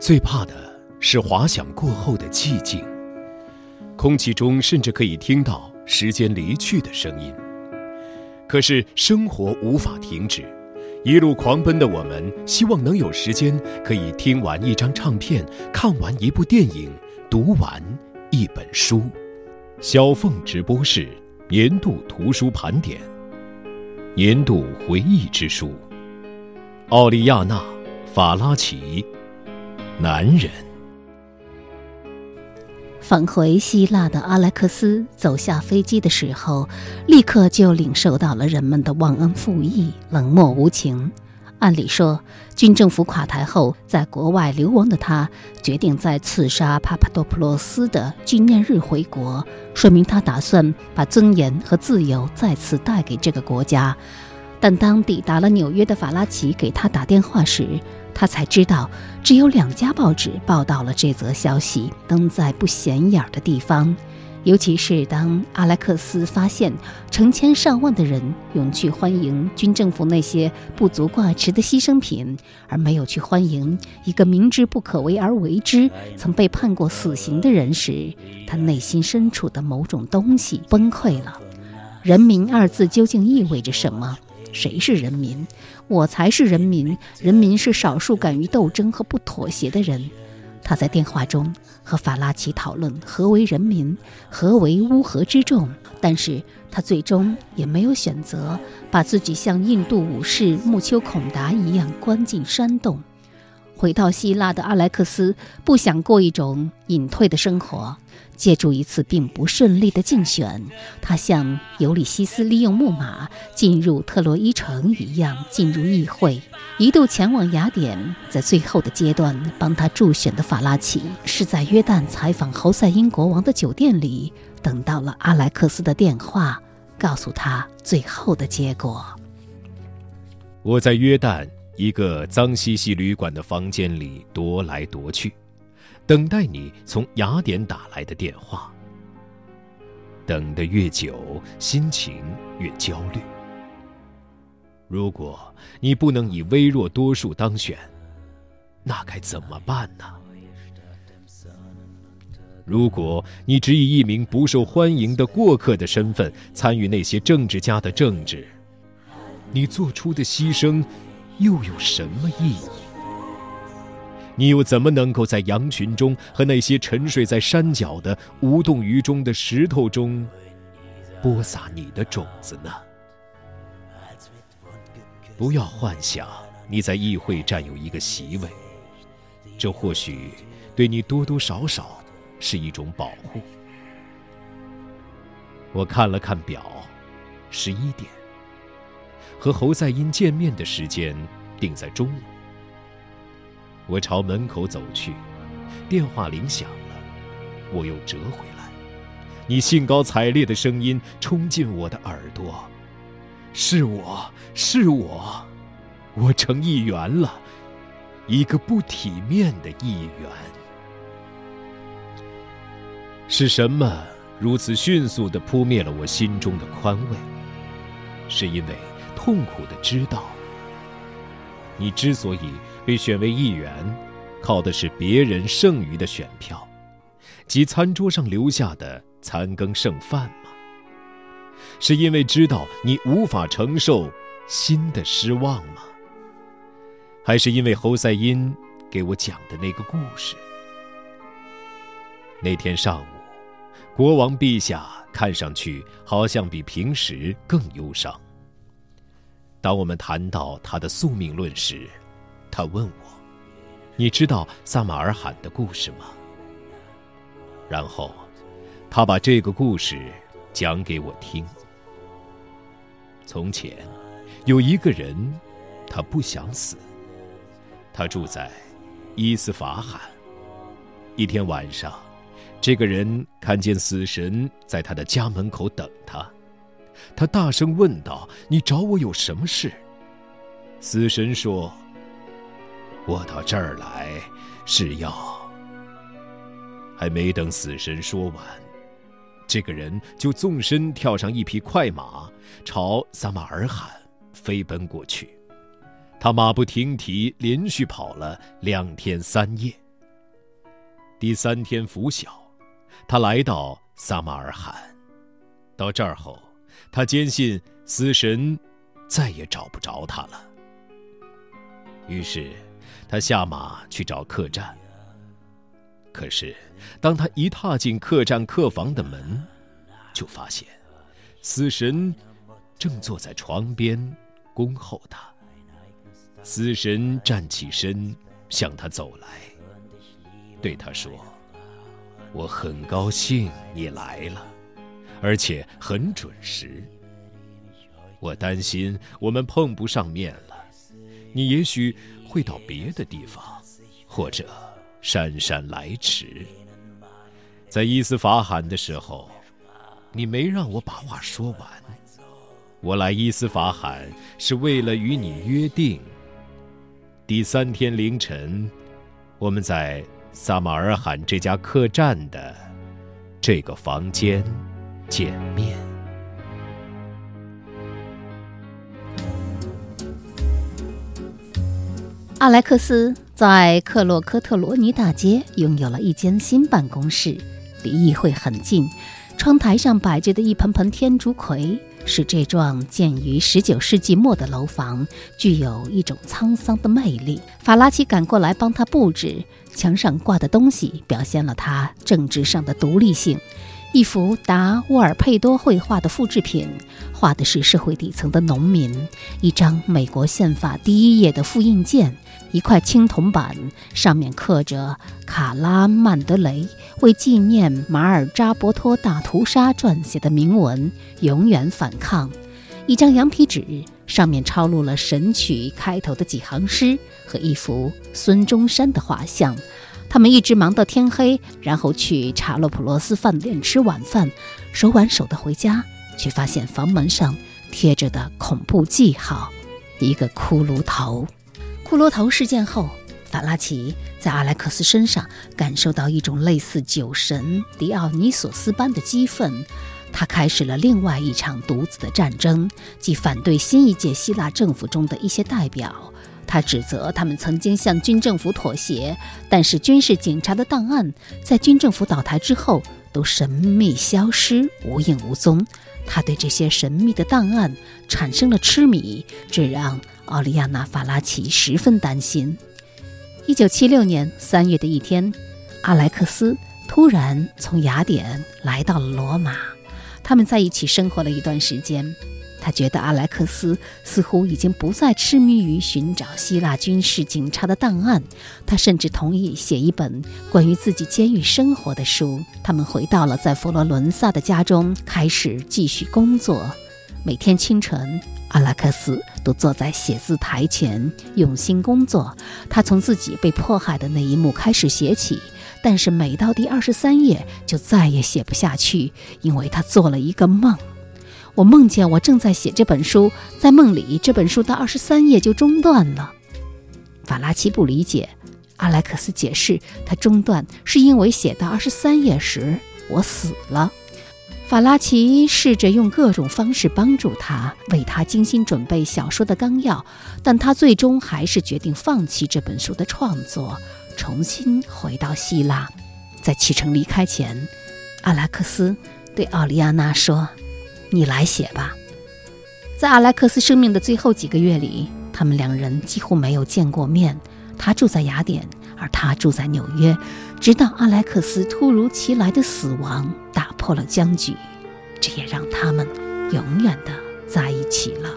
最怕的是滑翔过后的寂静，空气中甚至可以听到时间离去的声音。可是生活无法停止，一路狂奔的我们，希望能有时间可以听完一张唱片，看完一部电影，读完一本书。小凤直播室年度图书盘点，年度回忆之书。奥利亚娜·法拉奇，男人。返回希腊的阿莱克斯走下飞机的时候，立刻就领受到了人们的忘恩负义、冷漠无情。按理说，军政府垮台后，在国外流亡的他决定在刺杀帕帕多普洛斯的纪念日回国，说明他打算把尊严和自由再次带给这个国家。但当抵达了纽约的法拉奇给他打电话时，他才知道，只有两家报纸报道了这则消息，登在不显眼的地方。尤其是当阿莱克斯发现成千上万的人涌去欢迎军政府那些不足挂齿的牺牲品，而没有去欢迎一个明知不可为而为之、曾被判过死刑的人时，他内心深处的某种东西崩溃了。人民二字究竟意味着什么？谁是人民？我才是人民。人民是少数敢于斗争和不妥协的人。他在电话中和法拉奇讨论何为人民，何为乌合之众。但是他最终也没有选择把自己像印度武士穆丘孔达一样关进山洞。回到希腊的阿莱克斯不想过一种隐退的生活。借助一次并不顺利的竞选，他像尤里西斯利用木马进入特洛伊城一样进入议会，一度前往雅典。在最后的阶段，帮他助选的法拉奇是在约旦采访侯赛因国王的酒店里等到了阿莱克斯的电话，告诉他最后的结果。我在约旦一个脏兮兮旅馆的房间里踱来踱去。等待你从雅典打来的电话。等得越久，心情越焦虑。如果你不能以微弱多数当选，那该怎么办呢？如果你只以一名不受欢迎的过客的身份参与那些政治家的政治，你做出的牺牲又有什么意义？你又怎么能够在羊群中和那些沉睡在山脚的无动于衷的石头中播撒你的种子呢？不要幻想你在议会占有一个席位，这或许对你多多少少是一种保护。我看了看表，十一点，和侯赛因见面的时间定在中午。我朝门口走去，电话铃响了，我又折回来。你兴高采烈的声音冲进我的耳朵：“是我是我，我成议员了，一个不体面的议员。”是什么如此迅速的扑灭了我心中的宽慰？是因为痛苦的知道。你之所以被选为议员，靠的是别人剩余的选票，及餐桌上留下的残羹剩饭吗？是因为知道你无法承受新的失望吗？还是因为侯赛因给我讲的那个故事？那天上午，国王陛下看上去好像比平时更忧伤。当我们谈到他的宿命论时，他问我：“你知道撒马尔罕的故事吗？”然后，他把这个故事讲给我听。从前，有一个人，他不想死。他住在伊斯法罕。一天晚上，这个人看见死神在他的家门口等他。他大声问道：“你找我有什么事？”死神说：“我到这儿来是要……”还没等死神说完，这个人就纵身跳上一匹快马，朝撒马尔罕飞奔过去。他马不停蹄，连续跑了两天三夜。第三天拂晓，他来到撒马尔罕。到这儿后，他坚信死神再也找不着他了。于是，他下马去找客栈。可是，当他一踏进客栈客房的门，就发现死神正坐在床边恭候他。死神站起身，向他走来，对他说：“我很高兴你来了，而且很准时。我担心我们碰不上面了，你也许会到别的地方，或者姗姗来迟。在伊斯法罕的时候，你没让我把话说完。我来伊斯法罕是为了与你约定。”第三天凌晨，我们在萨马尔罕这家客栈的这个房间见面。阿莱克斯在克洛科特罗尼大街拥有了一间新办公室，离议会很近。窗台上摆着的一盆盆天竺葵。使这幢建于19世纪末的楼房具有一种沧桑的魅力。法拉奇赶过来帮他布置，墙上挂的东西表现了他政治上的独立性。一幅达沃尔佩多绘画的复制品，画的是社会底层的农民；一张美国宪法第一页的复印件。一块青铜板，上面刻着卡拉曼德雷为纪念马尔扎伯托大屠杀撰写的铭文：“永远反抗。”一张羊皮纸，上面抄录了《神曲》开头的几行诗和一幅孙中山的画像。他们一直忙到天黑，然后去查洛普罗斯饭店吃晚饭，手挽手的回家，却发现房门上贴着的恐怖记号：一个骷髅头。骷髅头事件后，法拉奇在阿莱克斯身上感受到一种类似酒神狄奥尼索斯般的激愤。他开始了另外一场独自的战争，即反对新一届希腊政府中的一些代表。他指责他们曾经向军政府妥协，但是军事警察的档案在军政府倒台之后都神秘消失，无影无踪。他对这些神秘的档案产生了痴迷，这让。奥利亚娜·法拉奇十分担心。一九七六年三月的一天，阿莱克斯突然从雅典来到了罗马。他们在一起生活了一段时间。他觉得阿莱克斯似乎已经不再痴迷于寻找希腊军事警察的档案。他甚至同意写一本关于自己监狱生活的书。他们回到了在佛罗伦萨的家中，开始继续工作。每天清晨。阿拉克斯都坐在写字台前用心工作。他从自己被迫害的那一幕开始写起，但是每到第二十三页就再也写不下去，因为他做了一个梦。我梦见我正在写这本书，在梦里这本书到二十三页就中断了。法拉奇不理解，阿莱克斯解释，他中断是因为写到二十三页时我死了。法拉奇试着用各种方式帮助他，为他精心准备小说的纲要，但他最终还是决定放弃这本书的创作，重新回到希腊。在启程离开前，阿莱克斯对奥利亚娜说：“你来写吧。”在阿莱克斯生命的最后几个月里，他们两人几乎没有见过面。他住在雅典，而他住在纽约。直到阿莱克斯突如其来的死亡打破了僵局，这也让他们永远的在一起了。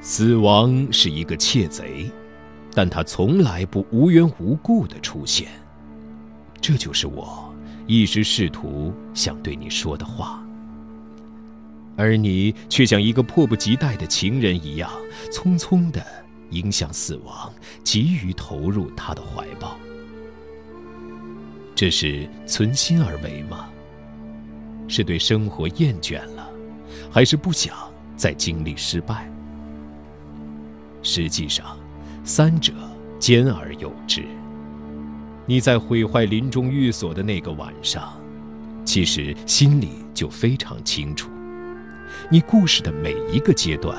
死亡是一个窃贼，但他从来不无缘无故的出现。这就是我一直试图想对你说的话，而你却像一个迫不及待的情人一样，匆匆的迎向死亡，急于投入他的怀抱。这是存心而为吗？是对生活厌倦了，还是不想再经历失败？实际上，三者兼而有之。你在毁坏林中寓所的那个晚上，其实心里就非常清楚，你故事的每一个阶段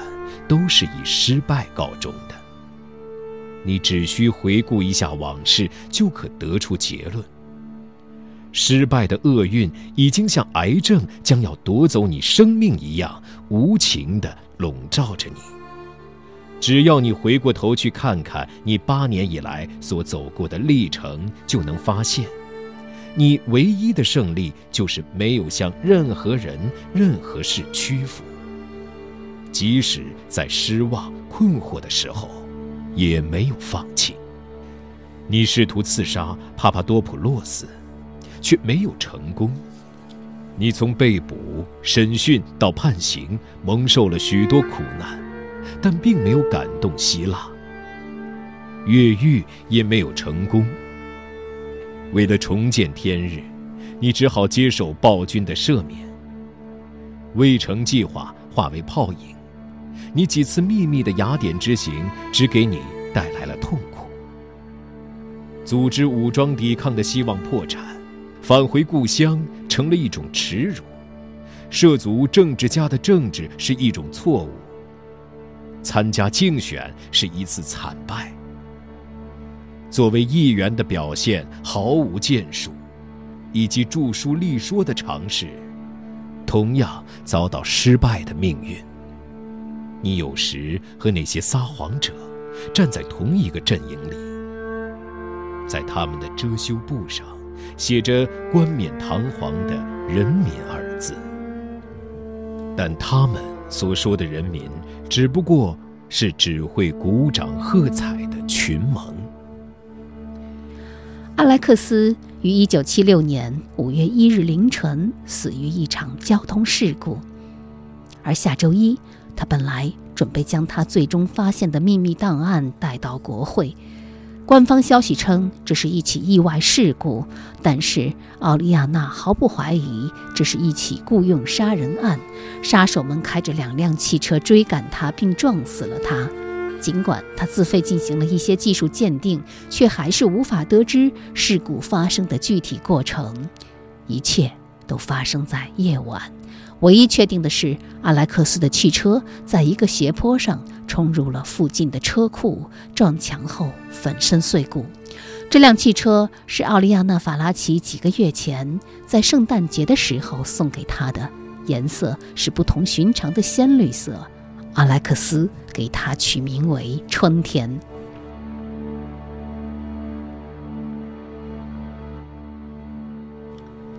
都是以失败告终的。你只需回顾一下往事，就可得出结论。失败的厄运已经像癌症将要夺走你生命一样，无情地笼罩着你。只要你回过头去看看你八年以来所走过的历程，就能发现，你唯一的胜利就是没有向任何人、任何事屈服。即使在失望、困惑的时候，也没有放弃。你试图刺杀帕帕多普洛斯。却没有成功。你从被捕、审讯到判刑，蒙受了许多苦难，但并没有感动希腊。越狱也没有成功。为了重见天日，你只好接受暴君的赦免。未成计划化为泡影，你几次秘密的雅典之行只给你带来了痛苦。组织武装抵抗的希望破产。返回故乡成了一种耻辱，涉足政治家的政治是一种错误，参加竞选是一次惨败。作为议员的表现毫无建树，以及著书立说的尝试，同样遭到失败的命运。你有时和那些撒谎者站在同一个阵营里，在他们的遮羞布上。写着冠冕堂皇的“人民”二字，但他们所说的人民，只不过是只会鼓掌喝彩的群盟。阿莱克斯于一九七六年五月一日凌晨死于一场交通事故，而下周一，他本来准备将他最终发现的秘密档案带到国会。官方消息称这是一起意外事故，但是奥利亚娜毫不怀疑这是一起雇佣杀人案。杀手们开着两辆汽车追赶他，并撞死了他。尽管他自费进行了一些技术鉴定，却还是无法得知事故发生的具体过程。一切都发生在夜晚。唯一确定的是，阿莱克斯的汽车在一个斜坡上冲入了附近的车库，撞墙后粉身碎骨。这辆汽车是奥利亚娜·法拉奇几个月前在圣诞节的时候送给他的，颜色是不同寻常的鲜绿色。阿莱克斯给它取名为“春天”。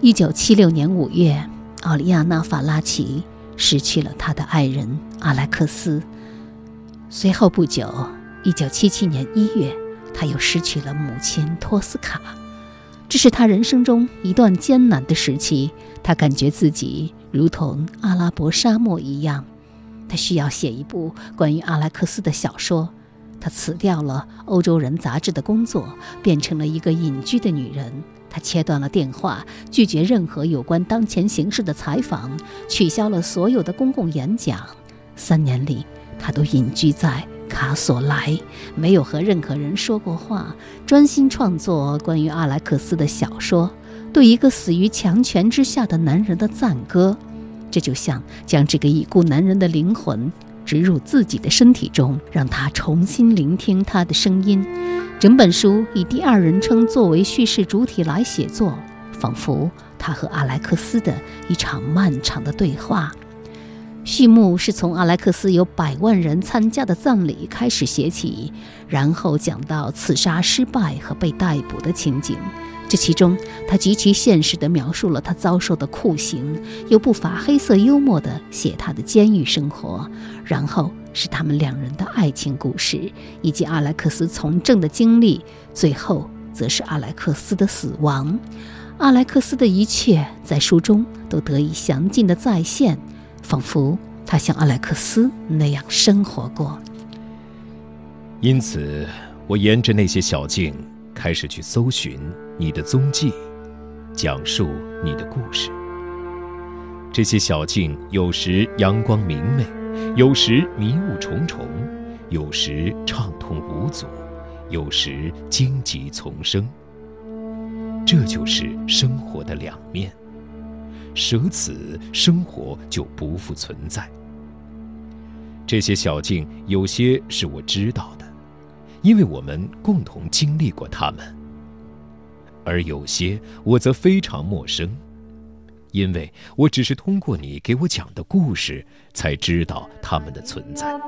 一九七六年五月。奥利亚娜·法拉奇失去了他的爱人阿莱克斯。随后不久，1977年1月，他又失去了母亲托斯卡。这是他人生中一段艰难的时期。他感觉自己如同阿拉伯沙漠一样，他需要写一部关于阿莱克斯的小说。他辞掉了《欧洲人》杂志的工作，变成了一个隐居的女人。他切断了电话，拒绝任何有关当前形势的采访，取消了所有的公共演讲。三年里，他都隐居在卡索莱，没有和任何人说过话，专心创作关于阿莱克斯的小说，对一个死于强权之下的男人的赞歌。这就像将这个已故男人的灵魂植入自己的身体中，让他重新聆听他的声音。整本书以第二人称作为叙事主体来写作，仿佛他和阿莱克斯的一场漫长的对话。序幕是从阿莱克斯有百万人参加的葬礼开始写起，然后讲到刺杀失败和被逮捕的情景。这其中，他极其现实地描述了他遭受的酷刑，又不乏黑色幽默地写他的监狱生活，然后。是他们两人的爱情故事，以及阿莱克斯从政的经历。最后，则是阿莱克斯的死亡。阿莱克斯的一切在书中都得以详尽的再现，仿佛他像阿莱克斯那样生活过。因此，我沿着那些小径开始去搜寻你的踪迹，讲述你的故事。这些小径有时阳光明媚。有时迷雾重重，有时畅通无阻，有时荆棘丛生。这就是生活的两面，舍此，生活就不复存在。这些小径，有些是我知道的，因为我们共同经历过它们；而有些我则非常陌生，因为我只是通过你给我讲的故事才知道他们的存在。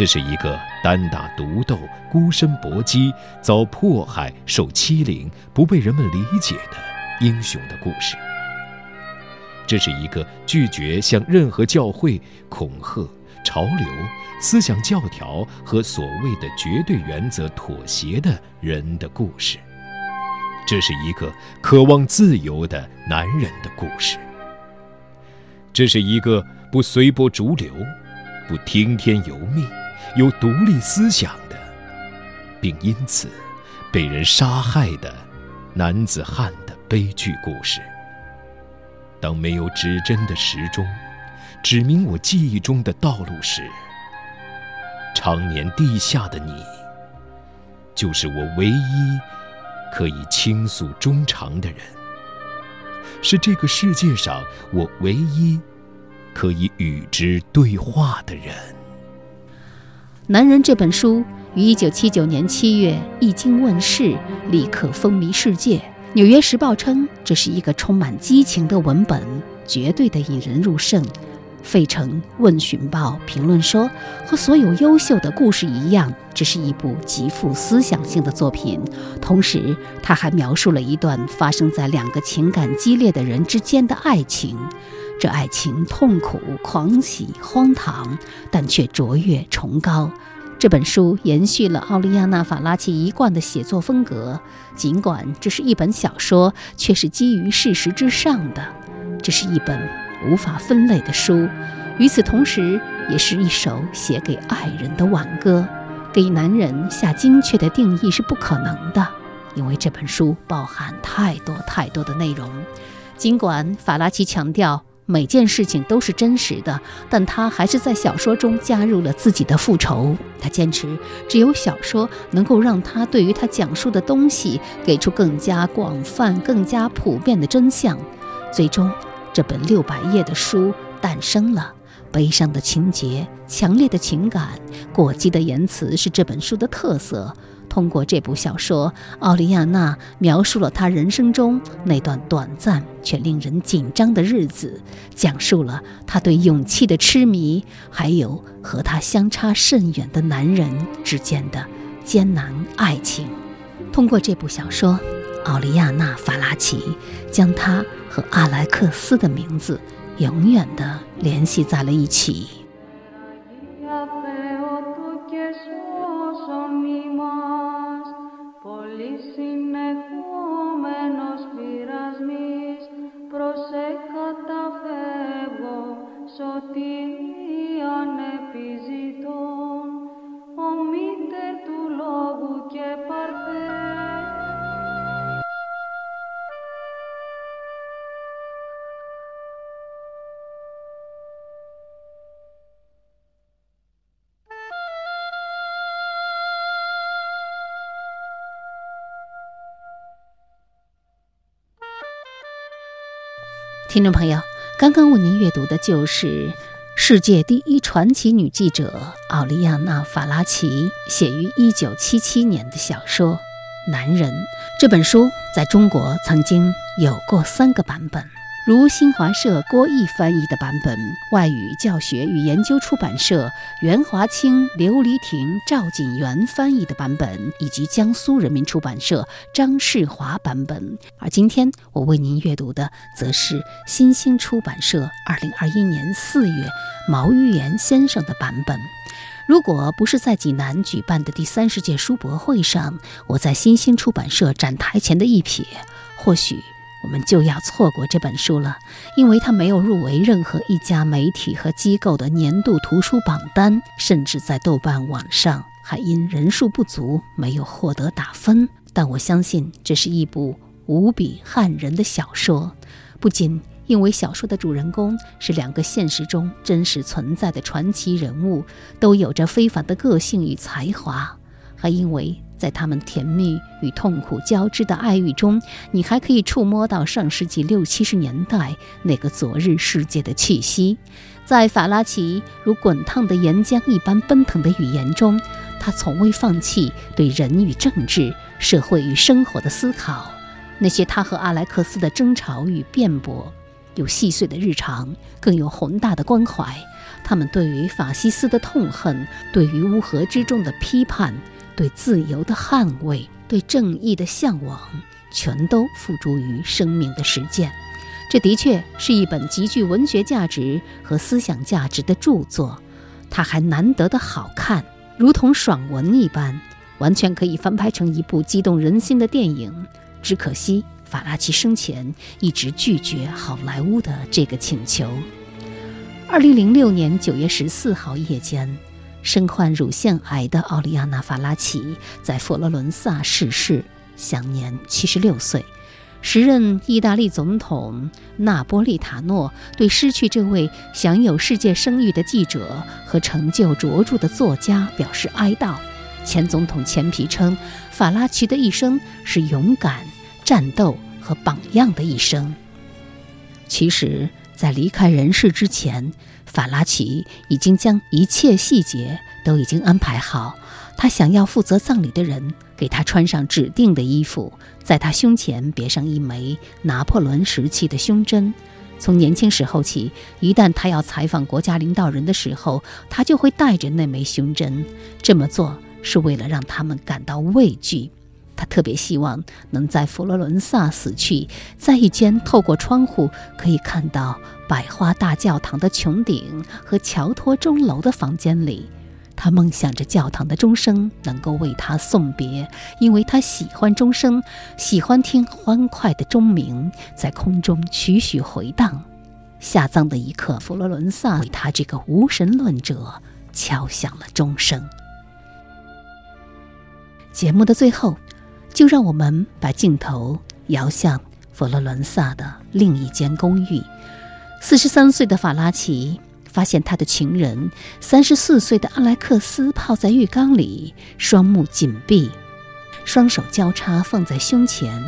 这是一个单打独斗、孤身搏击、遭迫害、受欺凌、不被人们理解的英雄的故事。这是一个拒绝向任何教会、恐吓、潮流、思想教条和所谓的绝对原则妥协的人的故事。这是一个渴望自由的男人的故事。这是一个不随波逐流、不听天由命。有独立思想的，并因此被人杀害的男子汉的悲剧故事。当没有指针的时钟指明我记忆中的道路时，常年地下的你，就是我唯一可以倾诉衷肠的人，是这个世界上我唯一可以与之对话的人。《男人》这本书于一九七九年七月一经问世，立刻风靡世界。《纽约时报》称这是一个充满激情的文本，绝对的引人入胜。《费城问询报》评论说：“和所有优秀的故事一样，这是一部极富思想性的作品。同时，他还描述了一段发生在两个情感激烈的人之间的爱情。”这爱情痛苦、狂喜、荒唐，但却卓越崇高。这本书延续了奥利亚娜·法拉奇一贯的写作风格，尽管这是一本小说，却是基于事实之上的。这是一本无法分类的书，与此同时，也是一首写给爱人的挽歌。给男人下精确的定义是不可能的，因为这本书包含太多太多的内容。尽管法拉奇强调。每件事情都是真实的，但他还是在小说中加入了自己的复仇。他坚持，只有小说能够让他对于他讲述的东西给出更加广泛、更加普遍的真相。最终，这本六百页的书诞生了。悲伤的情节、强烈的情感、过激的言辞是这本书的特色。通过这部小说，奥利亚娜描述了她人生中那段短暂却令人紧张的日子，讲述了她对勇气的痴迷，还有和她相差甚远的男人之间的艰难爱情。通过这部小说，奥利亚娜·法拉奇将她和阿莱克斯的名字永远地联系在了一起。听众朋友，刚刚为您阅读的就是世界第一传奇女记者奥利亚娜·法拉奇写于一九七七年的小说《男人》。这本书在中国曾经有过三个版本。如新华社郭毅翻译的版本，外语教学与研究出版社袁华清、刘黎婷、赵锦元翻译的版本，以及江苏人民出版社张世华版本。而今天我为您阅读的，则是新兴出版社二零二一年四月毛玉言先生的版本。如果不是在济南举办的第三十届书博会上，我在新兴出版社展台前的一瞥，或许。我们就要错过这本书了，因为它没有入围任何一家媒体和机构的年度图书榜单，甚至在豆瓣网上还因人数不足没有获得打分。但我相信，这是一部无比撼人的小说，不仅因为小说的主人公是两个现实中真实存在的传奇人物，都有着非凡的个性与才华，还因为在他们甜蜜与痛苦交织的爱欲中，你还可以触摸到上世纪六七十年代那个昨日世界的气息。在法拉奇如滚烫的岩浆一般奔腾的语言中，他从未放弃对人与政治、社会与生活的思考。那些他和阿莱克斯的争吵与辩驳，有细碎的日常，更有宏大的关怀。他们对于法西斯的痛恨，对于乌合之众的批判，对自由的捍卫，对正义的向往，全都付诸于生命的实践。这的确是一本极具文学价值和思想价值的著作，它还难得的好看，如同爽文一般，完全可以翻拍成一部激动人心的电影。只可惜法拉奇生前一直拒绝好莱坞的这个请求。二零零六年九月十四号夜间，身患乳腺癌的奥利安娜·法拉奇在佛罗伦萨逝世，享年七十六岁。时任意大利总统纳波利塔诺对失去这位享有世界声誉的记者和成就卓著的作家表示哀悼。前总统钱皮称，法拉奇的一生是勇敢、战斗和榜样的一生。其实，在离开人世之前，法拉奇已经将一切细节都已经安排好。他想要负责葬礼的人给他穿上指定的衣服，在他胸前别上一枚拿破仑时期的胸针。从年轻时候起，一旦他要采访国家领导人的时候，他就会带着那枚胸针。这么做是为了让他们感到畏惧。他特别希望能在佛罗伦萨死去，在一间透过窗户可以看到百花大教堂的穹顶和乔托钟楼的房间里。他梦想着教堂的钟声能够为他送别，因为他喜欢钟声，喜欢听欢快的钟鸣在空中徐徐回荡。下葬的一刻，佛罗伦萨为他这个无神论者敲响了钟声。节目的最后，就让我们把镜头摇向佛罗伦萨的另一间公寓。四十三岁的法拉奇。发现他的情人三十四岁的阿莱克斯泡在浴缸里，双目紧闭，双手交叉放在胸前，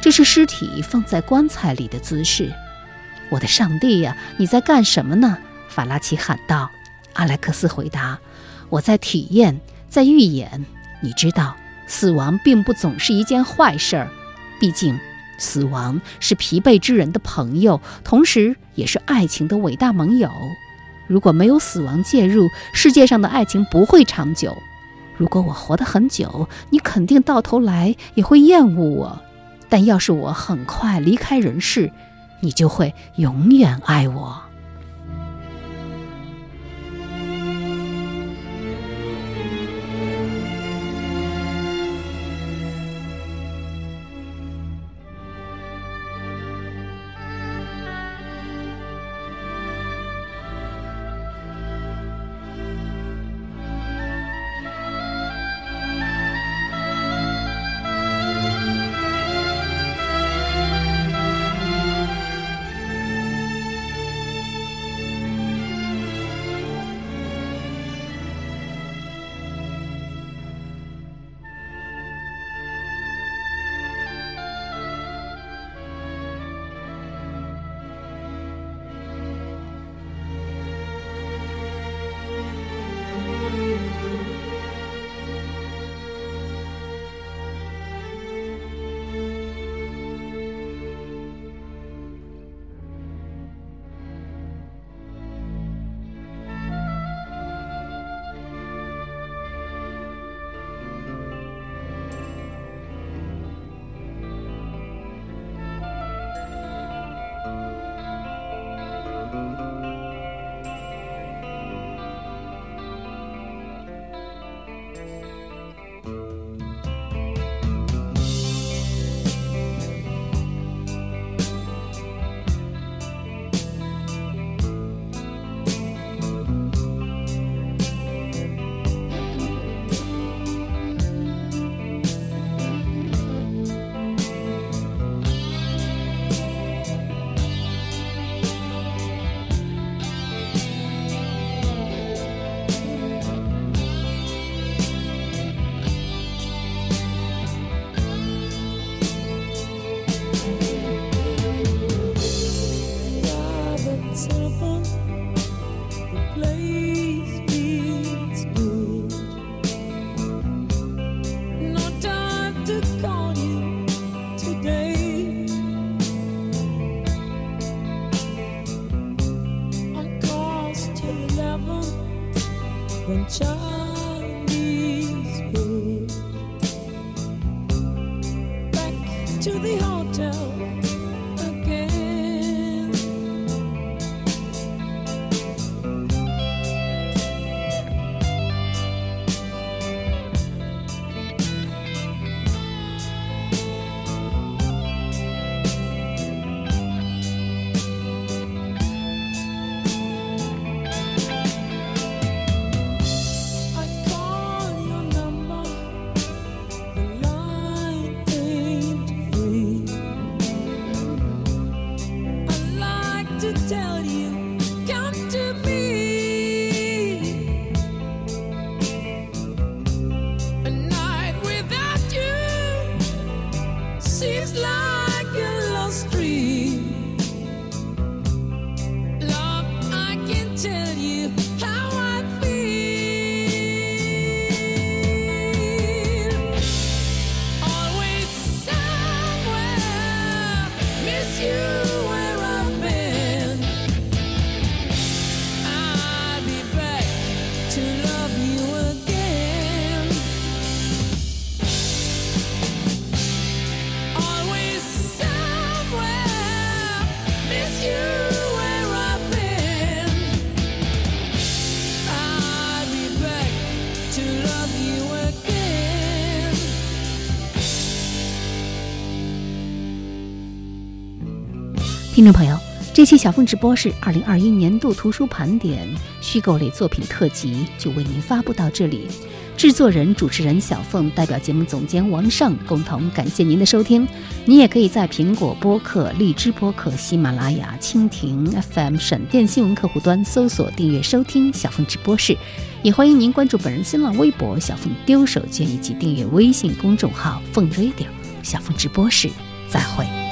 这是尸体放在棺材里的姿势。我的上帝呀，你在干什么呢？法拉奇喊道。阿莱克斯回答：“我在体验，在预演。你知道，死亡并不总是一件坏事儿，毕竟，死亡是疲惫之人的朋友，同时也是爱情的伟大盟友。”如果没有死亡介入，世界上的爱情不会长久。如果我活得很久，你肯定到头来也会厌恶我。但要是我很快离开人世，你就会永远爱我。when child 听众朋友，这期小凤直播是二零二一年度图书盘点虚构类作品特辑，就为您发布到这里。制作人、主持人小凤代表节目总监王尚共同感谢您的收听。你也可以在苹果播客、荔枝播客、喜马拉雅、蜻蜓 FM、闪电新闻客户端搜索订阅收听小凤直播室。也欢迎您关注本人新浪微博小凤丢手绢以及订阅微信公众号凤 radio 小凤直播室。再会。